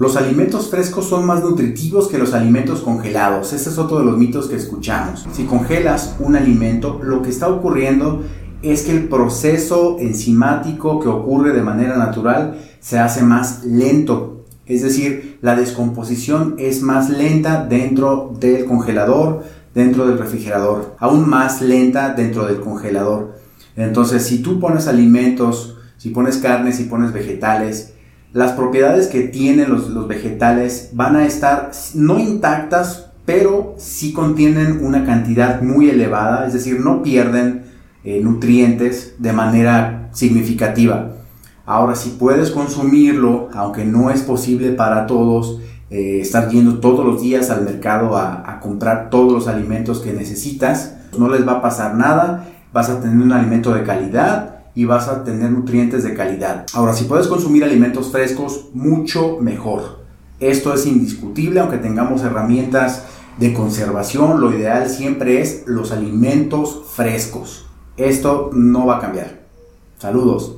Los alimentos frescos son más nutritivos que los alimentos congelados. Ese es otro de los mitos que escuchamos. Si congelas un alimento, lo que está ocurriendo es que el proceso enzimático que ocurre de manera natural se hace más lento. Es decir, la descomposición es más lenta dentro del congelador, dentro del refrigerador, aún más lenta dentro del congelador. Entonces, si tú pones alimentos, si pones carnes, si pones vegetales, las propiedades que tienen los, vegetales van a estar no intactas, pero sí contienen una cantidad muy elevada, es decir, no pierden eh, nutrientes de manera significativa. Ahora, si puedes consumirlo, aunque no es posible para todos, eh, estar yendo todos los días al mercado a comprar todos los alimentos que necesitas, no les va a pasar nada, vas a tener un alimento de calidad y vas a tener nutrientes de calidad. Ahora, si puedes consumir alimentos frescos, mucho mejor. Esto es indiscutible, aunque tengamos herramientas de conservación, lo ideal siempre es los alimentos frescos. Esto no va a cambiar. Saludos.